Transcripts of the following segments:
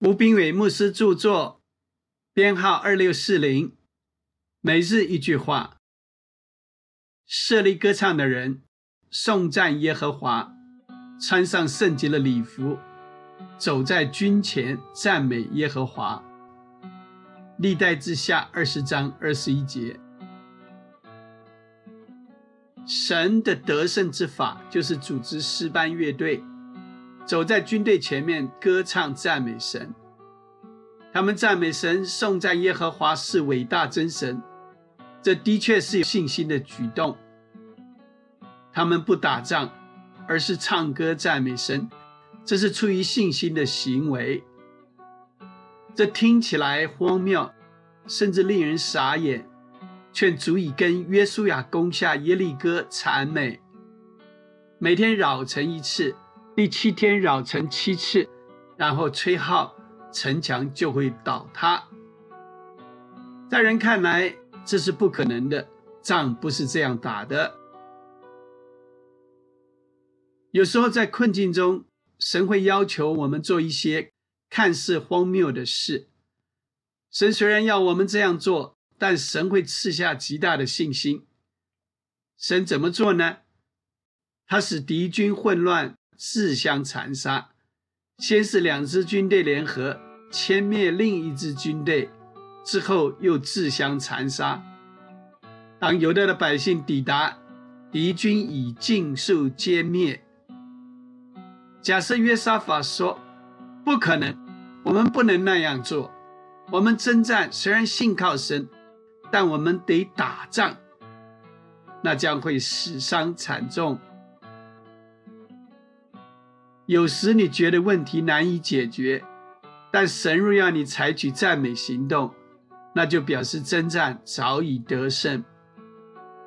吴炳伟牧师著作，编号二六四零。每日一句话：设立歌唱的人颂赞耶和华，穿上圣洁的礼服，走在军前赞美耶和华。历代之下二十章二十一节。神的得胜之法就是组织诗班乐队。走在军队前面，歌唱赞美神。他们赞美神，颂赞耶和华是伟大真神。这的确是有信心的举动。他们不打仗，而是唱歌赞美神，这是出于信心的行为。这听起来荒谬，甚至令人傻眼，却足以跟约书亚攻下耶利哥惨美。每天绕城一次。第七天绕城七次，然后吹号，城墙就会倒塌。在人看来，这是不可能的，仗不是这样打的。有时候在困境中，神会要求我们做一些看似荒谬的事。神虽然要我们这样做，但神会赐下极大的信心。神怎么做呢？他使敌军混乱。自相残杀，先是两支军队联合歼灭另一支军队，之后又自相残杀。当犹大的百姓抵达，敌军已尽数歼灭。假设约沙法说：“不可能，我们不能那样做。我们征战虽然信靠神，但我们得打仗，那将会死伤惨重。”有时你觉得问题难以解决，但神若要你采取赞美行动，那就表示征战早已得胜。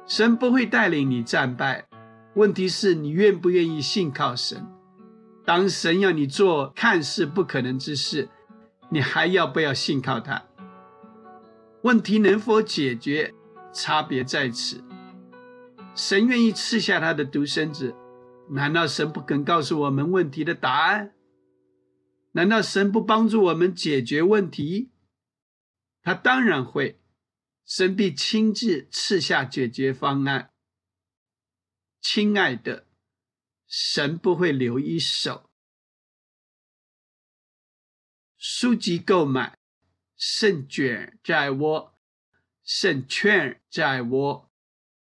神不会带领你战败，问题是你愿不愿意信靠神。当神要你做看似不可能之事，你还要不要信靠他？问题能否解决，差别在此。神愿意赐下他的独生子。难道神不肯告诉我们问题的答案？难道神不帮助我们解决问题？他当然会，神必亲自赐下解决方案。亲爱的，神不会留一手。书籍购买，胜券在握，胜券在握。